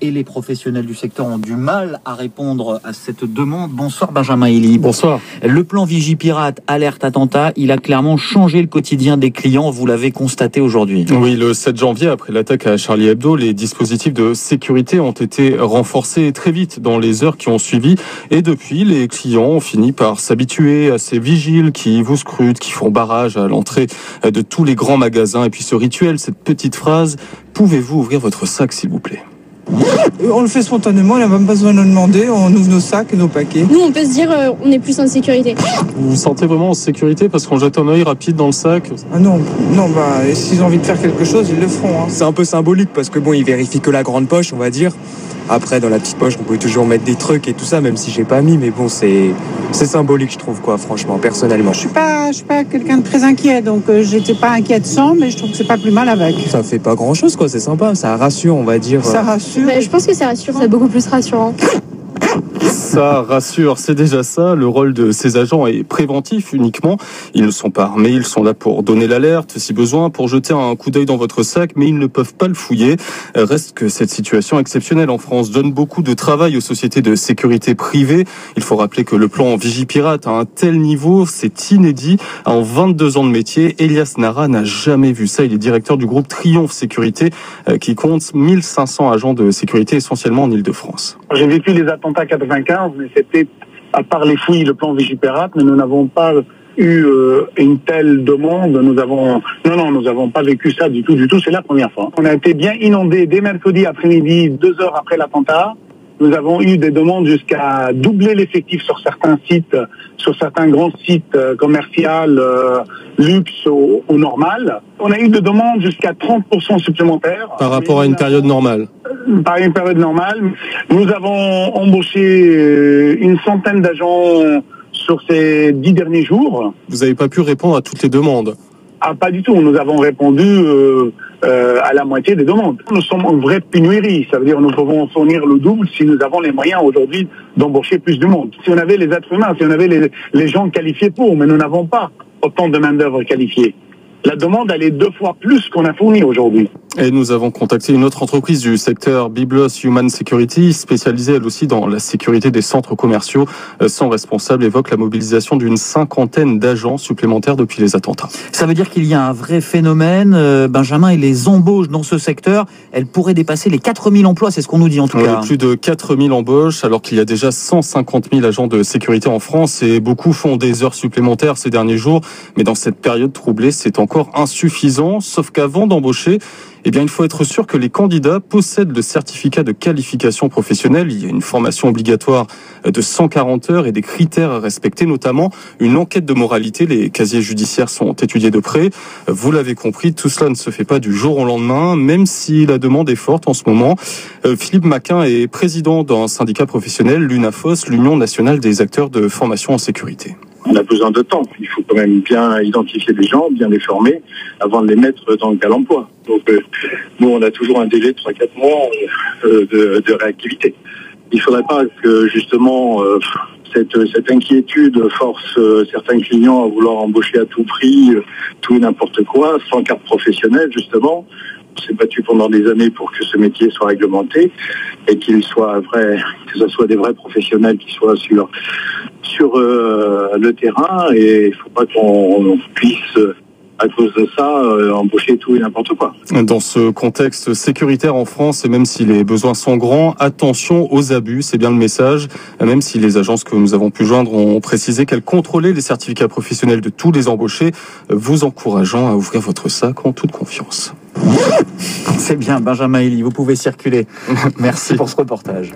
et les professionnels du secteur ont du mal à répondre à cette demande. Bonsoir Benjamin Elie. Bonsoir. Le plan Vigipirate alerte attentat, il a clairement changé le quotidien des clients, vous l'avez constaté aujourd'hui. Oui, le 7 janvier, après l'attaque à Charlie Hebdo, les dispositifs de sécurité ont été renforcés très vite dans les heures qui ont suivi. Et depuis, les clients ont fini par s'habituer à ces vigiles qui vous scrutent, qui font barrage à l'entrée de tous les grands magasins. Et puis ce rituel, cette petite phrase, pouvez-vous ouvrir votre sac s'il vous plaît? On le fait spontanément, il n'a même pas besoin de nous demander, on ouvre nos sacs et nos paquets. Nous, on peut se dire, euh, on est plus en sécurité. Vous vous sentez vraiment en sécurité parce qu'on jette un œil rapide dans le sac Ah non, non, bah, s'ils ont envie de faire quelque chose, ils le feront. hein. C'est un peu symbolique parce que bon, ils vérifient que la grande poche, on va dire. Après, dans la petite poche, on peut toujours mettre des trucs et tout ça, même si j'ai pas mis. Mais bon, c'est c'est symbolique, je trouve, quoi, franchement, personnellement. Je suis pas, je suis pas quelqu'un de très inquiet, donc euh, j'étais pas inquiète sans, mais je trouve que c'est pas plus mal avec. Ça fait pas grand chose, quoi. C'est sympa, ça rassure, on va dire. Ça rassure. Bah, je pense que c'est rassurant. C'est beaucoup plus rassurant. Ça rassure, c'est déjà ça. Le rôle de ces agents est préventif uniquement. Ils ne sont pas armés, ils sont là pour donner l'alerte si besoin, pour jeter un coup d'œil dans votre sac, mais ils ne peuvent pas le fouiller. Reste que cette situation exceptionnelle en France donne beaucoup de travail aux sociétés de sécurité privée. Il faut rappeler que le plan Vigipirate à un tel niveau, c'est inédit. En 22 ans de métier, Elias Nara n'a jamais vu ça. Il est directeur du groupe Triomphe Sécurité, euh, qui compte 1500 agents de sécurité essentiellement en Ile-de-France. J'ai vécu les attentats 95, mais c'était, à part les fouilles, le plan Vigipirate, mais nous n'avons pas eu euh, une telle demande. Nous avons, non, non, nous n'avons pas vécu ça du tout, du tout. C'est la première fois. On a été bien inondés dès mercredi après-midi, deux heures après l'attentat. Nous avons eu des demandes jusqu'à doubler l'effectif sur certains sites, sur certains grands sites euh, commerciaux, euh, luxe ou, ou normal. On a eu des demandes jusqu'à 30% supplémentaires. Par rapport à une période normale. par une période normale. Nous avons embauché euh, une centaine d'agents sur ces dix derniers jours. Vous n'avez pas pu répondre à toutes les demandes. Ah, pas du tout. Nous avons répondu euh, euh, à la moitié des demandes. Nous sommes en vraie pénurie. Ça veut dire nous pouvons fournir le double si nous avons les moyens aujourd'hui d'embaucher plus de monde. Si on avait les êtres humains, si on avait les, les gens qualifiés pour, mais nous n'avons pas autant de main-d'œuvre qualifiée. La demande, elle est deux fois plus qu'on a fourni aujourd'hui. Et nous avons contacté une autre entreprise du secteur Biblos Human Security, spécialisée elle aussi dans la sécurité des centres commerciaux. Euh, Son responsable évoque la mobilisation d'une cinquantaine d'agents supplémentaires depuis les attentats. Ça veut dire qu'il y a un vrai phénomène, euh, Benjamin, et les embauches dans ce secteur, elles pourraient dépasser les 4000 emplois, c'est ce qu'on nous dit en tout Oui, cas. plus de 4000 embauches, alors qu'il y a déjà 150 000 agents de sécurité en France et beaucoup font des heures supplémentaires ces derniers jours. Mais dans cette période troublée, c'est encore insuffisant, sauf qu'avant d'embaucher, eh bien, il faut être sûr que les candidats possèdent le certificat de qualification professionnelle. Il y a une formation obligatoire de 140 heures et des critères à respecter, notamment une enquête de moralité. Les casiers judiciaires sont étudiés de près. Vous l'avez compris, tout cela ne se fait pas du jour au lendemain, même si la demande est forte en ce moment. Euh, Philippe Maquin est président d'un syndicat professionnel, l'UNAFOS, l'Union nationale des acteurs de formation en sécurité. On a besoin de temps. Il faut quand même bien identifier les gens, bien les former, avant de les mettre dans le cas d'emploi. Donc, euh, nous, on a toujours un délai de 3-4 mois euh, de, réactivité. Il ne faudrait pas que, justement, euh, cette, cette inquiétude force certains clients à vouloir embaucher à tout prix, tout et n'importe quoi, sans carte professionnelle, justement. On s'est battu pendant des années pour que ce métier soit réglementé et qu'il soit vrai, que ce soit des vrais professionnels qui soient sur sur euh, le terrain et il faut pas qu'on puisse à cause de ça euh, embaucher tout et n'importe quoi. Dans ce contexte sécuritaire en France, et même si les besoins sont grands, attention aux abus, c'est bien le message. Même si les agences que nous avons pu joindre ont précisé qu'elles contrôlaient les certificats professionnels de tous les embauchés, vous encourageant à ouvrir votre sac en toute confiance. C'est bien, Benjamin Elie, vous pouvez circuler. Merci pour ce reportage.